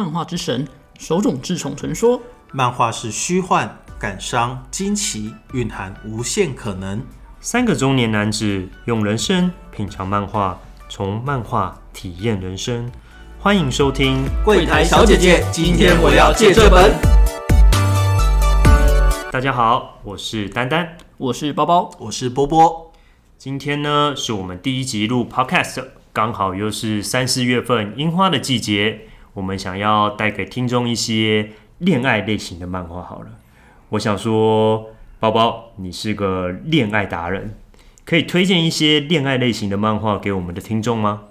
漫画之神，手冢治虫传说。漫画是虚幻、感伤、惊奇，蕴含无限可能。三个中年男子用人生品尝漫画，从漫画体验人生。欢迎收听柜台小姐姐，今天我要借这本。大家好，我是丹丹，我是包包，我是波波。今天呢，是我们第一集录 Podcast，刚好又是三四月份樱花的季节，我们想要带给听众一些恋爱类型的漫画。好了，我想说，包包，你是个恋爱达人，可以推荐一些恋爱类型的漫画给我们的听众吗？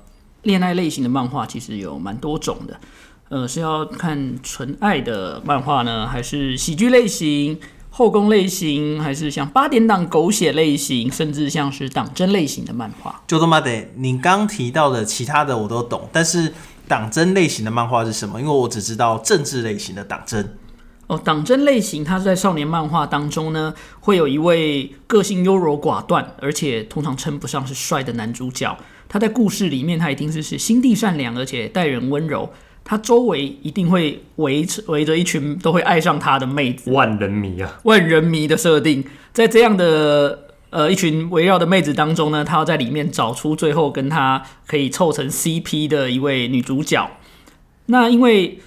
恋爱类型的漫画其实有蛮多种的，呃，是要看纯爱的漫画呢，还是喜剧类型、后宫类型，还是像八点档狗血类型，甚至像是党争类型的漫画？就他妈的，你刚提到的其他的我都懂，但是党争类型的漫画是什么？因为我只知道政治类型的党争。哦，党争类型，它在少年漫画当中呢，会有一位个性优柔寡断，而且通常称不上是帅的男主角。他在故事里面，他一定是是心地善良，而且待人温柔。他周围一定会围围着一群都会爱上他的妹子，万人迷啊！万人迷的设定，在这样的呃一群围绕的妹子当中呢，他要在里面找出最后跟他可以凑成 CP 的一位女主角。那因为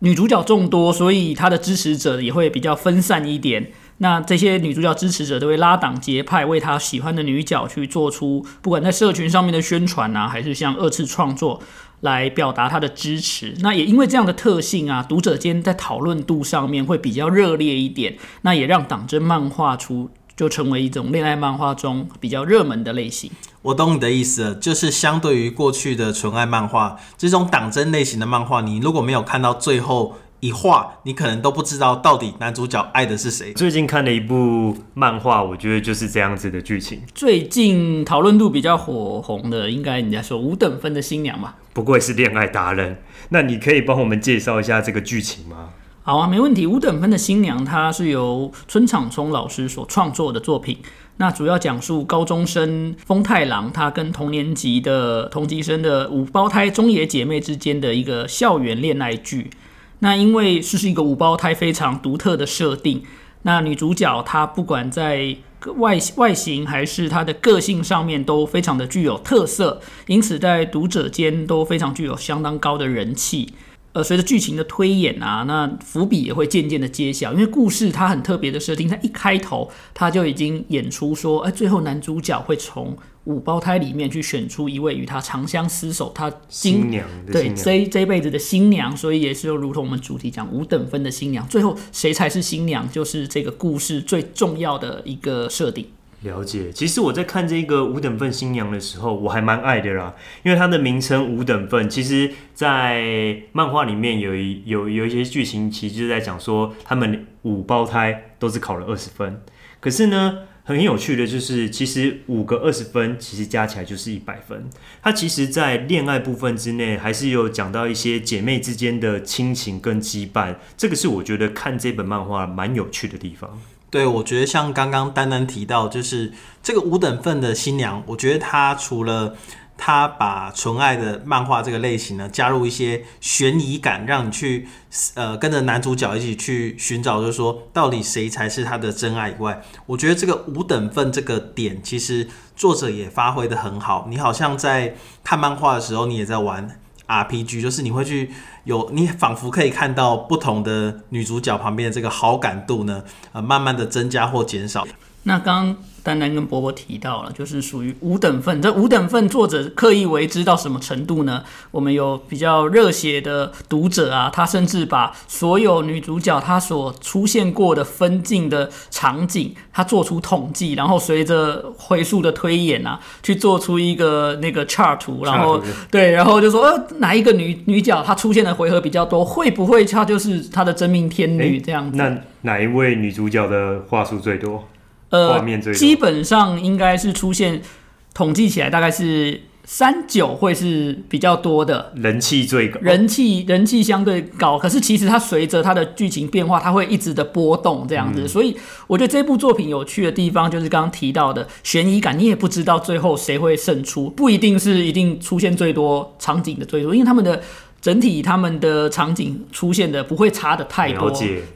女主角众多，所以他的支持者也会比较分散一点。那这些女主角支持者都会拉党结派，为她喜欢的女角去做出不管在社群上面的宣传啊，还是像二次创作来表达她的支持。那也因为这样的特性啊，读者间在讨论度上面会比较热烈一点。那也让党争漫画出就成为一种恋爱漫画中比较热门的类型。我懂你的意思了，就是相对于过去的纯爱漫画，这种党争类型的漫画，你如果没有看到最后一话，你可能都不知道到底男主角爱的是谁。最近看了一部漫画，我觉得就是这样子的剧情。最近讨论度比较火红的，应该人家说五等分的新娘吧？不愧是恋爱达人，那你可以帮我们介绍一下这个剧情吗？好啊，没问题。五等分的新娘，它是由村场聪老师所创作的作品。那主要讲述高中生丰太郎，他跟同年级的同级生的五胞胎中野姐妹之间的一个校园恋爱剧。那因为是是一个五胞胎非常独特的设定，那女主角她不管在外外形还是她的个性上面都非常的具有特色，因此在读者间都非常具有相当高的人气。呃，随着剧情的推演啊，那伏笔也会渐渐的揭晓。因为故事它很特别的设定，它一开头它就已经演出说，哎，最后男主角会从五胞胎里面去选出一位与他长相厮守，他新娘对这这辈子的新娘，所以也是如同我们主题讲五等分的新娘，最后谁才是新娘，就是这个故事最重要的一个设定。了解，其实我在看这个五等份新娘的时候，我还蛮爱的啦，因为它的名称五等份，其实在漫画里面有一有有一些剧情，其实就在讲说他们五胞胎都是考了二十分，可是呢，很有趣的就是，其实五个二十分，其实加起来就是一百分。它其实，在恋爱部分之内，还是有讲到一些姐妹之间的亲情跟羁绊，这个是我觉得看这本漫画蛮有趣的地方。对，我觉得像刚刚丹丹提到，就是这个五等份的新娘，我觉得她除了她把纯爱的漫画这个类型呢，加入一些悬疑感，让你去呃跟着男主角一起去寻找，就是说到底谁才是他的真爱以外，我觉得这个五等份这个点，其实作者也发挥的很好。你好像在看漫画的时候，你也在玩。RPG 就是你会去有你仿佛可以看到不同的女主角旁边的这个好感度呢，呃，慢慢的增加或减少。那刚。丹丹跟伯伯提到了，就是属于五等份。这五等份作者刻意为之到什么程度呢？我们有比较热血的读者啊，他甚至把所有女主角她所出现过的分镜的场景，他做出统计，然后随着回溯的推演啊，去做出一个那个 chart 图，然后对，然后就说呃哪一个女女角她出现的回合比较多，会不会她就是她的真命天女这样子？那哪一位女主角的话术最多？呃，基本上应该是出现，统计起来大概是三九会是比较多的，人气最高，人气人气相对高。可是其实它随着它的剧情变化，它会一直的波动这样子。所以我觉得这部作品有趣的地方就是刚刚提到的悬疑感，你也不知道最后谁会胜出，不一定是一定出现最多场景的最多，因为他们的。整体他们的场景出现的不会差的太多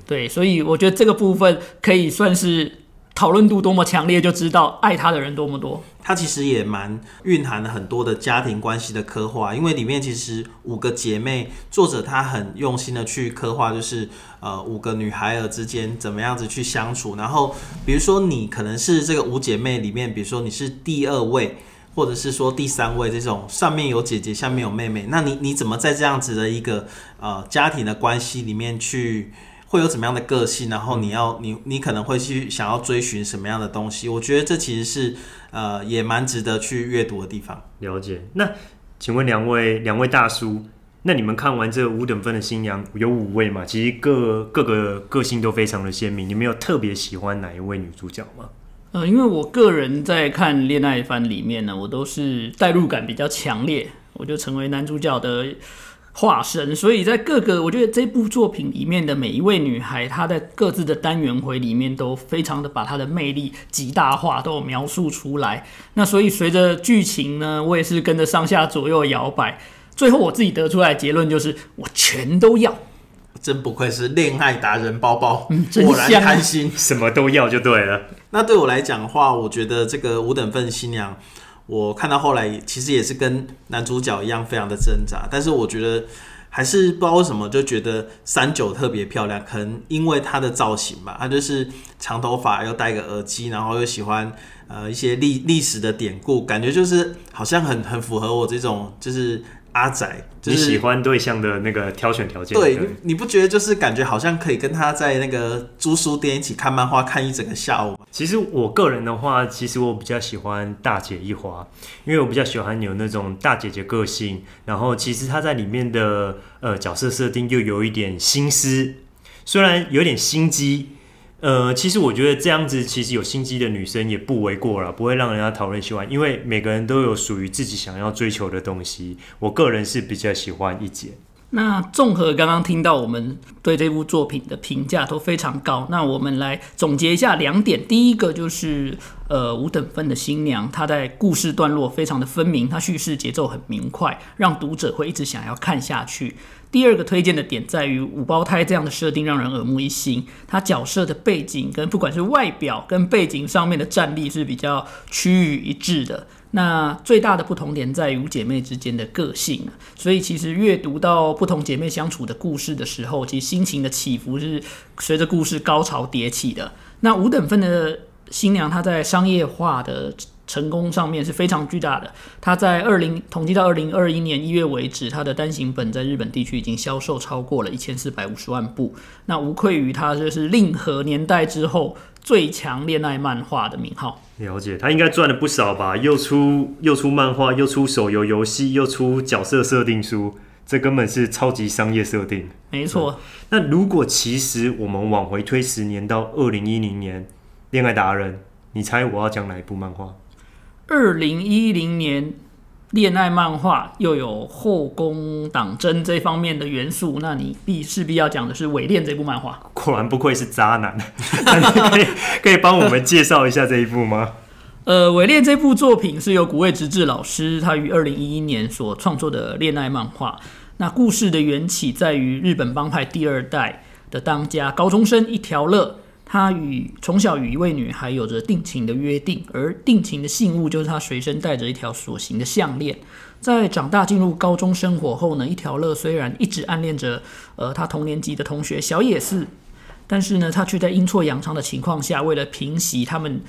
对，所以我觉得这个部分可以算是讨论度多么强烈，就知道爱他的人多么多。它其实也蛮蕴含了很多的家庭关系的刻画，因为里面其实五个姐妹，作者他很用心的去刻画，就是呃五个女孩儿之间怎么样子去相处。然后比如说你可能是这个五姐妹里面，比如说你是第二位，或者是说第三位这种，上面有姐姐，下面有妹妹，那你你怎么在这样子的一个呃家庭的关系里面去？会有怎么样的个性？然后你要你你可能会去想要追寻什么样的东西？我觉得这其实是呃也蛮值得去阅读的地方。了解。那请问两位两位大叔，那你们看完这五等分的新娘有五位嘛？其实各各个个性都非常的鲜明。你们有特别喜欢哪一位女主角吗？呃，因为我个人在看恋爱番里面呢，我都是代入感比较强烈，我就成为男主角的化身。所以在各个，我觉得这部作品里面的每一位女孩，她在各自的单元回里面都非常的把她的魅力极大化，都有描述出来。那所以随着剧情呢，我也是跟着上下左右摇摆。最后我自己得出来的结论就是，我全都要。真不愧是恋爱达人包包，真果然贪心。什么都要就对了。那对我来讲的话，我觉得这个五等份新娘，我看到后来其实也是跟男主角一样非常的挣扎，但是我觉得还是不知道为什么就觉得三九特别漂亮，可能因为她的造型吧，她就是长头发又戴个耳机，然后又喜欢呃一些历历史的典故，感觉就是好像很很符合我这种就是阿仔，就是你喜欢对象的那个挑选条件，对，不你你不觉得就是感觉好像可以跟他在那个租书店一起看漫画，看一整个下午吗？其实我个人的话，其实我比较喜欢大姐一花，因为我比较喜欢有那种大姐姐个性，然后其实她在里面的呃角色设定又有一点心思，虽然有点心机。呃，其实我觉得这样子，其实有心机的女生也不为过了，不会让人家讨论喜欢，因为每个人都有属于自己想要追求的东西。我个人是比较喜欢一姐，那综合刚刚听到我们对这部作品的评价都非常高，那我们来总结一下两点。第一个就是呃五等分的新娘，她在故事段落非常的分明，她叙事节奏很明快，让读者会一直想要看下去。第二个推荐的点在于五胞胎这样的设定让人耳目一新，它角色的背景跟不管是外表跟背景上面的战力是比较趋于一致的。那最大的不同点在于五姐妹之间的个性，所以其实阅读到不同姐妹相处的故事的时候，其实心情的起伏是随着故事高潮迭起的。那五等分的新娘，她在商业化的成功上面是非常巨大的。他在二零统计到二零二一年一月为止，他的单行本在日本地区已经销售超过了一千四百五十万部，那无愧于他就是令和年代之后最强恋爱漫画的名号。了解，他应该赚了不少吧？又出又出漫画，又出手游游戏，又出角色设定书，这根本是超级商业设定。没错，那如果其实我们往回推十年到二零一零年，《恋爱达人》，你猜我要讲哪一部漫画？二零一零年恋爱漫画又有后宫党争这方面的元素，那你必势必要讲的是《伪恋》这部漫画。果然不愧是渣男，可以可以帮我们介绍一下这一部吗？呃，《伪恋》这部作品是由古味直志老师他于二零一一年所创作的恋爱漫画。那故事的缘起在于日本帮派第二代的当家高中生一条乐，他与从小与一位女孩有着定情的约定，而定情的信物就是他随身带着一条锁形的项链。在长大进入高中生活后呢，一条乐虽然一直暗恋着呃他同年级的同学小野寺，但是呢，他却在阴错阳差的情况下，为了平息他们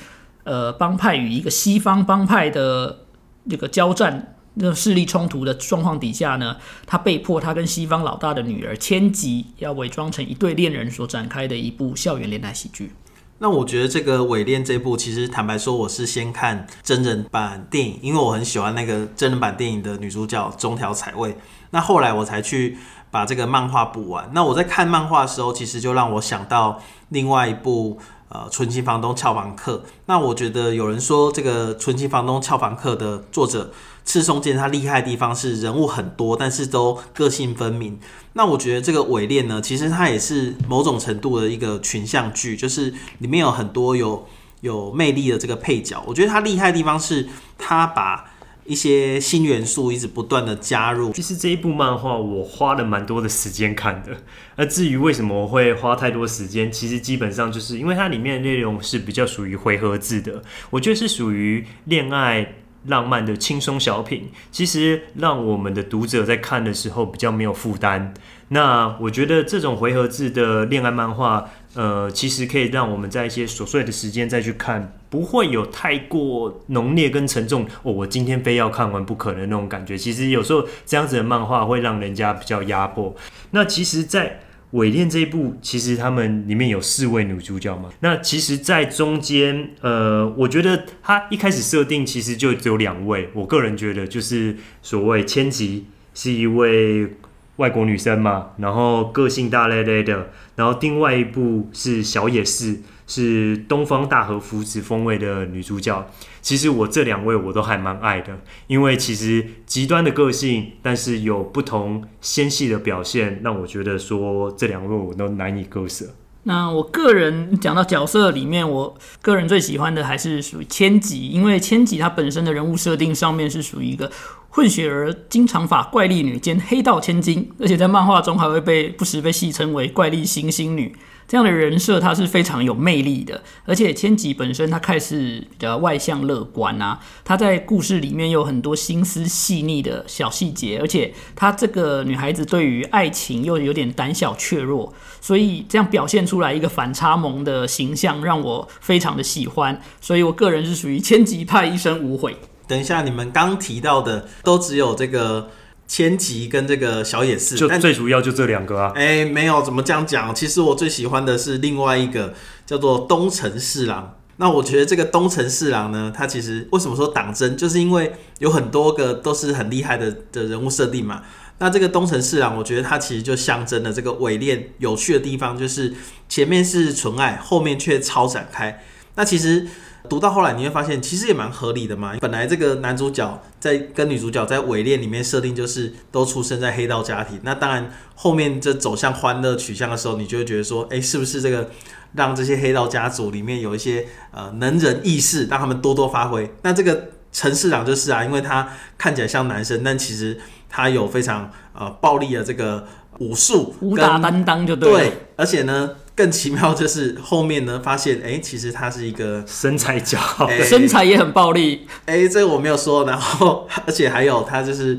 呃帮派与一个西方帮派的这个交战。那势力冲突的状况底下呢，他被迫他跟西方老大的女儿千吉要伪装成一对恋人所展开的一部校园恋爱喜剧。那我觉得这个《伪恋》这部，其实坦白说，我是先看真人版电影，因为我很喜欢那个真人版电影的女主角中条彩未。那后来我才去把这个漫画补完。那我在看漫画的时候，其实就让我想到另外一部呃《纯情房东俏房客》。那我觉得有人说这个《纯情房东俏房客》的作者赤松健他厉害的地方是人物很多，但是都个性分明。那我觉得这个伪恋呢，其实它也是某种程度的一个群像剧，就是里面有很多有有魅力的这个配角。我觉得它厉害的地方是，它把一些新元素一直不断的加入。其实这一部漫画我花了蛮多的时间看的。那至于为什么会花太多时间，其实基本上就是因为它里面的内容是比较属于回合制的，我觉得是属于恋爱。浪漫的轻松小品，其实让我们的读者在看的时候比较没有负担。那我觉得这种回合制的恋爱漫画，呃，其实可以让我们在一些琐碎的时间再去看，不会有太过浓烈跟沉重。哦，我今天非要看完不可能那种感觉。其实有时候这样子的漫画会让人家比较压迫。那其实，在尾恋这一部，其实他们里面有四位女主角嘛。那其实，在中间，呃，我觉得他一开始设定其实就只有两位。我个人觉得，就是所谓千吉是一位外国女生嘛，然后个性大咧咧的，然后另外一部是小野寺。是东方大和福子风味的女主角。其实我这两位我都还蛮爱的，因为其实极端的个性，但是有不同纤细的表现，让我觉得说这两位我都难以割舍。那我个人讲到角色里面，我个人最喜欢的还是属于千吉，因为千吉她本身的人物设定上面是属于一个混血儿、金长发、怪力女兼黑道千金，而且在漫画中还会被不时被戏称为怪力星星女。这样的人设，他是非常有魅力的，而且千吉本身他开始比较外向乐观啊，他在故事里面有很多心思细腻的小细节，而且他这个女孩子对于爱情又有点胆小怯弱，所以这样表现出来一个反差萌的形象，让我非常的喜欢，所以我个人是属于千吉派一生无悔。等一下，你们刚提到的都只有这个。千吉跟这个小野寺，就最主要就这两个啊。哎，没有怎么这样讲。其实我最喜欢的是另外一个叫做东城四郎。那我觉得这个东城四郎呢，他其实为什么说党争，就是因为有很多个都是很厉害的的人物设定嘛。那这个东城四郎，我觉得他其实就象征了这个伪恋有趣的地方，就是前面是纯爱，后面却超展开。那其实。读到后来你会发现，其实也蛮合理的嘛。本来这个男主角在跟女主角在伪恋里面设定就是都出生在黑道家庭，那当然后面这走向欢乐取向的时候，你就会觉得说，哎，是不是这个让这些黑道家族里面有一些呃能人异士，让他们多多发挥？那这个陈市长就是啊，因为他看起来像男生，但其实他有非常呃暴力的这个武术武打担当就对，而且呢。更奇妙就是后面呢，发现哎，其实他是一个身材姣好，身材也很暴力。哎，这个我没有说。然后，而且还有他就是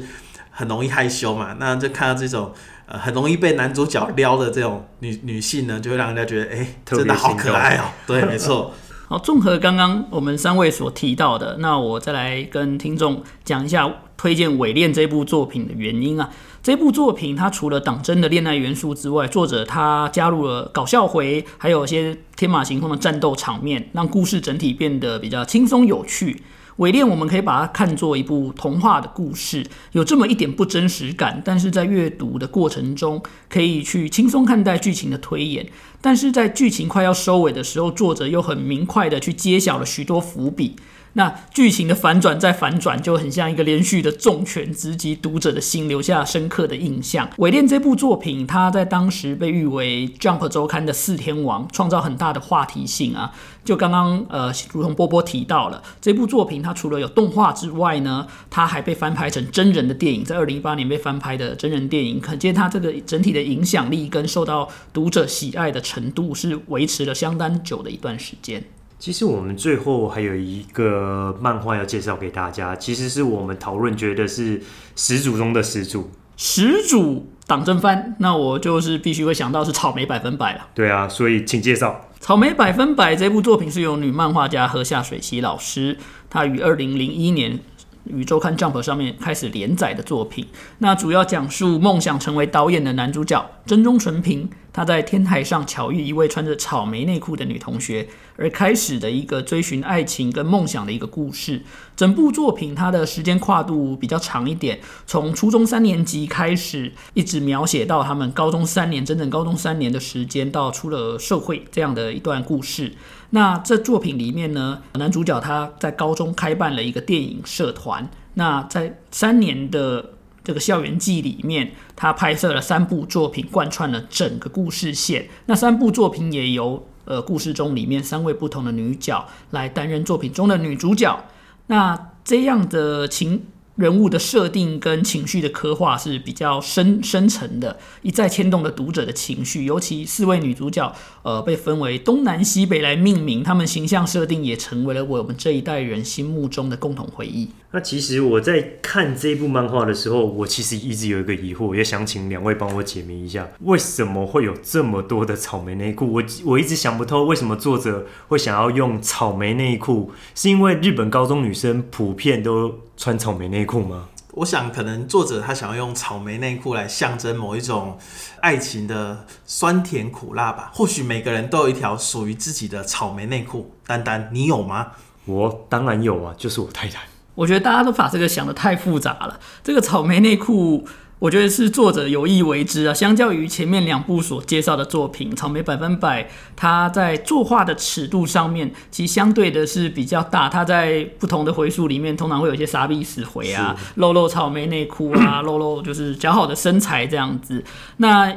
很容易害羞嘛。那就看到这种呃很容易被男主角撩的这种女女性呢，就会让人家觉得哎，真的好可爱哦。对，没错。好，综合刚刚我们三位所提到的，那我再来跟听众讲一下推荐《伪恋》这部作品的原因啊。这部作品，它除了党争的恋爱元素之外，作者他加入了搞笑回，还有一些天马行空的战斗场面，让故事整体变得比较轻松有趣。伪恋我们可以把它看作一部童话的故事，有这么一点不真实感，但是在阅读的过程中，可以去轻松看待剧情的推演。但是在剧情快要收尾的时候，作者又很明快的去揭晓了许多伏笔。那剧情的反转再反转，就很像一个连续的重拳，直击读者的心，留下深刻的印象。《伪恋》这部作品，它在当时被誉为《Jump》周刊的四天王，创造很大的话题性啊。就刚刚呃，如同波波提到了这部作品，它除了有动画之外呢，它还被翻拍成真人的电影，在二零一八年被翻拍的真人电影，可见它这个整体的影响力跟受到读者喜爱的程度是维持了相当久的一段时间。其实我们最后还有一个漫画要介绍给大家，其实是我们讨论觉得是始祖中的始祖，始祖党争番，那我就是必须会想到是草莓百分百了。对啊，所以请介绍草莓百分百这部作品是由女漫画家河下水希老师，她于二零零一年。宇宙刊 Jump 上面开始连载的作品，那主要讲述梦想成为导演的男主角真中纯平，他在天台上巧遇一位穿着草莓内裤的女同学，而开始的一个追寻爱情跟梦想的一个故事。整部作品它的时间跨度比较长一点，从初中三年级开始，一直描写到他们高中三年，整整高中三年的时间到出了社会这样的一段故事。那这作品里面呢，男主角他在高中开办了一个电影社团。那在三年的这个校园季里面，他拍摄了三部作品，贯穿了整个故事线。那三部作品也由呃故事中里面三位不同的女角来担任作品中的女主角。那这样的情人物的设定跟情绪的刻画是比较深深沉的，一再牵动了读者的情绪。尤其四位女主角，呃，被分为东南西北来命名，她们形象设定也成为了我们这一代人心目中的共同回忆。那其实我在看这部漫画的时候，我其实一直有一个疑惑，也想请两位帮我解谜一下，为什么会有这么多的草莓内裤？我我一直想不透，为什么作者会想要用草莓内裤？是因为日本高中女生普遍都穿草莓内吗？我想，可能作者他想要用草莓内裤来象征某一种爱情的酸甜苦辣吧。或许每个人都有一条属于自己的草莓内裤。丹丹，你有吗？我当然有啊，就是我太太。我觉得大家都把这个想的太复杂了。这个草莓内裤，我觉得是作者有意为之啊。相较于前面两部所介绍的作品，《草莓百分百》它在作画的尺度上面，其实相对的是比较大。它在不同的回数里面，通常会有一些傻逼死回啊，露露草莓内裤啊，露露就是姣好的身材这样子。那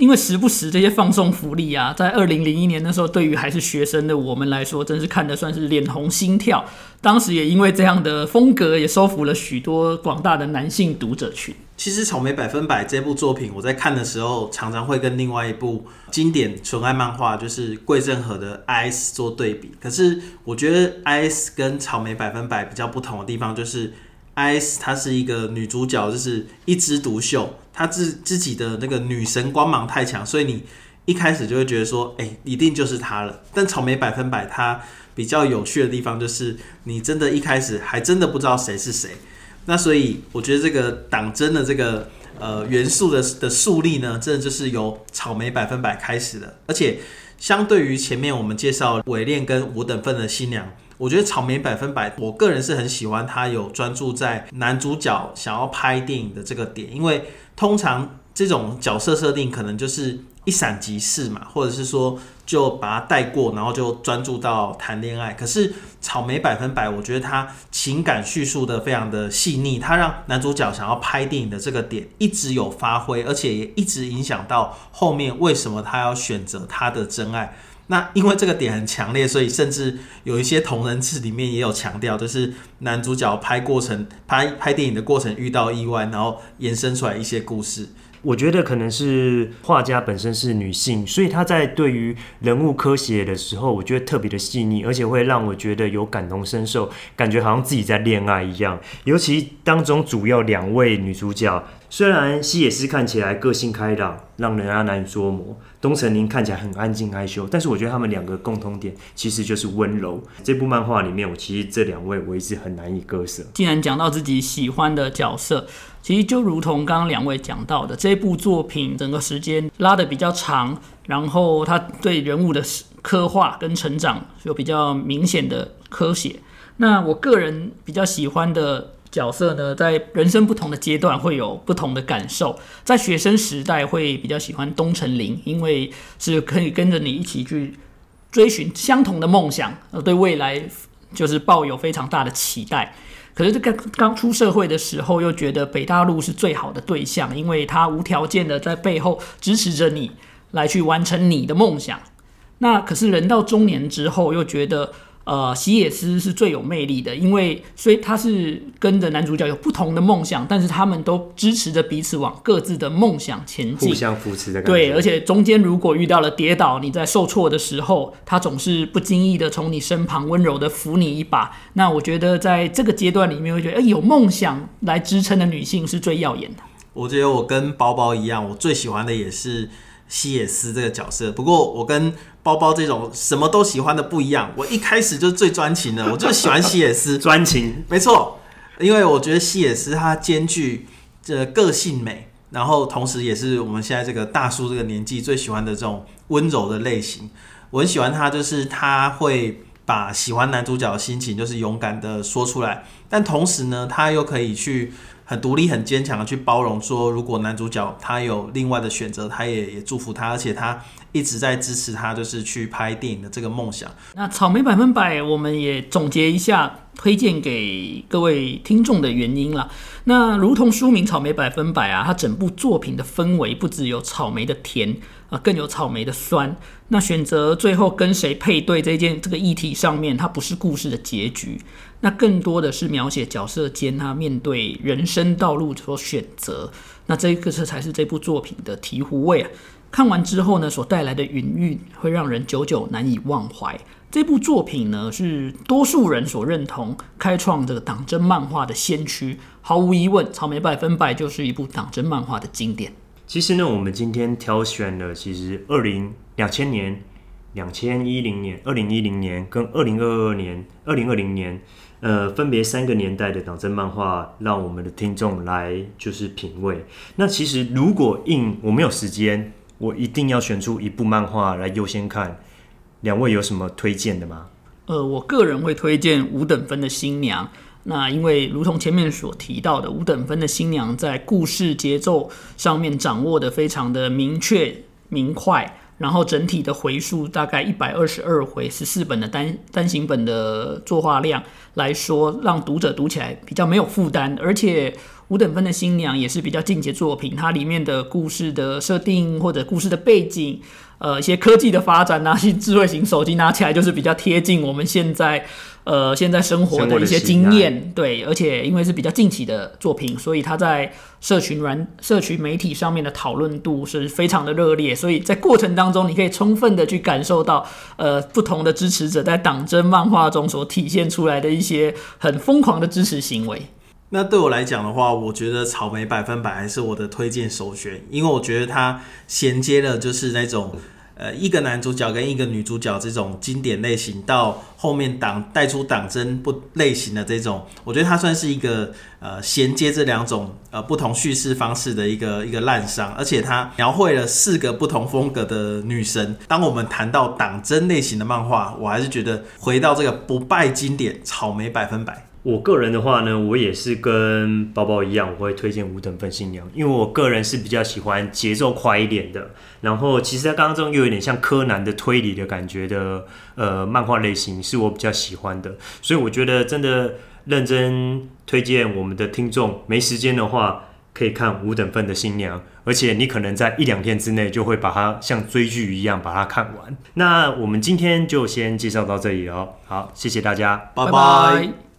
因为时不时这些放送福利啊，在二零零一年的时候，对于还是学生的我们来说，真是看的算是脸红心跳。当时也因为这样的风格，也收服了许多广大的男性读者群。其实《草莓百分百》这部作品，我在看的时候，常常会跟另外一部经典纯爱漫画，就是桂正和的《I.S.》做对比。可是我觉得《I.S.》跟《草莓百分百》比较不同的地方，就是《I.S.》她是一个女主角，就是一枝独秀。她自自己的那个女神光芒太强，所以你一开始就会觉得说，哎，一定就是她了。但草莓百分百它比较有趣的地方，就是你真的一开始还真的不知道谁是谁。那所以我觉得这个党争的这个呃元素的的树立呢，真的就是由草莓百分百开始的。而且相对于前面我们介绍伪恋跟五等份的新娘，我觉得草莓百分百，我个人是很喜欢它有专注在男主角想要拍电影的这个点，因为。通常这种角色设定可能就是一闪即逝嘛，或者是说就把它带过，然后就专注到谈恋爱。可是草莓百分百，我觉得他情感叙述的非常的细腻，他让男主角想要拍电影的这个点一直有发挥，而且也一直影响到后面为什么他要选择他的真爱。那因为这个点很强烈，所以甚至有一些同人志里面也有强调，就是男主角拍过程、拍拍电影的过程遇到意外，然后延伸出来一些故事。我觉得可能是画家本身是女性，所以她在对于人物科写的时候，我觉得特别的细腻，而且会让我觉得有感同身受，感觉好像自己在恋爱一样。尤其当中主要两位女主角。虽然西野斯看起来个性开朗，让人家难以捉摸；东城绫看起来很安静害羞，但是我觉得他们两个共同点其实就是温柔。这部漫画里面，我其实这两位我一直很难以割舍。既然讲到自己喜欢的角色，其实就如同刚刚两位讲到的，这部作品整个时间拉的比较长，然后他对人物的刻画跟成长有比较明显的刻写。那我个人比较喜欢的。角色呢，在人生不同的阶段会有不同的感受。在学生时代会比较喜欢东城林，因为是可以跟着你一起去追寻相同的梦想，呃，对未来就是抱有非常大的期待。可是这个刚出社会的时候，又觉得北大陆是最好的对象，因为他无条件的在背后支持着你，来去完成你的梦想。那可是人到中年之后，又觉得。呃，喜野师是最有魅力的，因为所以他是跟着男主角有不同的梦想，但是他们都支持着彼此往各自的梦想前进，互相扶持的感觉。对，而且中间如果遇到了跌倒，你在受挫的时候，他总是不经意的从你身旁温柔的扶你一把。那我觉得在这个阶段里面，会觉得哎，有梦想来支撑的女性是最耀眼的。我觉得我跟包包一样，我最喜欢的也是西野斯这个角色。不过我跟包包这种什么都喜欢的不一样，我一开始就最专情的，我就喜欢西野斯专情，没错，因为我觉得西野斯他兼具这个性美，然后同时也是我们现在这个大叔这个年纪最喜欢的这种温柔的类型。我很喜欢他，就是他会把喜欢男主角的心情就是勇敢的说出来，但同时呢，他又可以去。很独立、很坚强的去包容，说如果男主角他有另外的选择，他也也祝福他，而且他一直在支持他，就是去拍电影的这个梦想。那草莓百分百，我们也总结一下，推荐给各位听众的原因了。那如同书名《草莓百分百》啊，它整部作品的氛围不只有草莓的甜啊，更有草莓的酸。那选择最后跟谁配对这件这个议题上面，它不是故事的结局。那更多的是描写角色间他面对人生道路所选择。那这个这才是这部作品的醍醐味啊！看完之后呢，所带来的云韵会让人久久难以忘怀。这部作品呢，是多数人所认同，开创这个党争漫画的先驱。毫无疑问，《草莓百分百》就是一部党争漫画的经典。其实呢，我们今天挑选了，其实二零两千年、两千一零年、二零一零年跟二零二二年、二零二零年，呃，分别三个年代的党争漫画，让我们的听众来就是品味。那其实如果硬我没有时间，我一定要选出一部漫画来优先看。两位有什么推荐的吗？呃，我个人会推荐五等分的新娘。那因为如同前面所提到的，五等分的新娘在故事节奏上面掌握的非常的明确明快，然后整体的回数大概一百二十二回，十四本的单单行本的作画量来说，让读者读起来比较没有负担，而且。五等分的新娘也是比较进阶作品，它里面的故事的设定或者故事的背景，呃，一些科技的发展，拿起智慧型手机拿起来就是比较贴近我们现在，呃，现在生活的一些经验。对，而且因为是比较近期的作品，所以它在社群软、社群媒体上面的讨论度是非常的热烈。所以在过程当中，你可以充分的去感受到，呃，不同的支持者在党争漫画中所体现出来的一些很疯狂的支持行为。那对我来讲的话，我觉得草莓百分百还是我的推荐首选，因为我觉得它衔接了就是那种呃一个男主角跟一个女主角这种经典类型，到后面党带出党争不类型的这种，我觉得它算是一个呃衔接这两种呃不同叙事方式的一个一个烂伤，而且它描绘了四个不同风格的女神。当我们谈到党争类型的漫画，我还是觉得回到这个不败经典草莓百分百。我个人的话呢，我也是跟包包一样，我会推荐五等分新娘，因为我个人是比较喜欢节奏快一点的，然后其实它刚刚中又有点像柯南的推理的感觉的，呃，漫画类型是我比较喜欢的，所以我觉得真的认真推荐我们的听众，没时间的话可以看五等分的新娘，而且你可能在一两天之内就会把它像追剧一样把它看完。那我们今天就先介绍到这里了，好，谢谢大家，拜拜。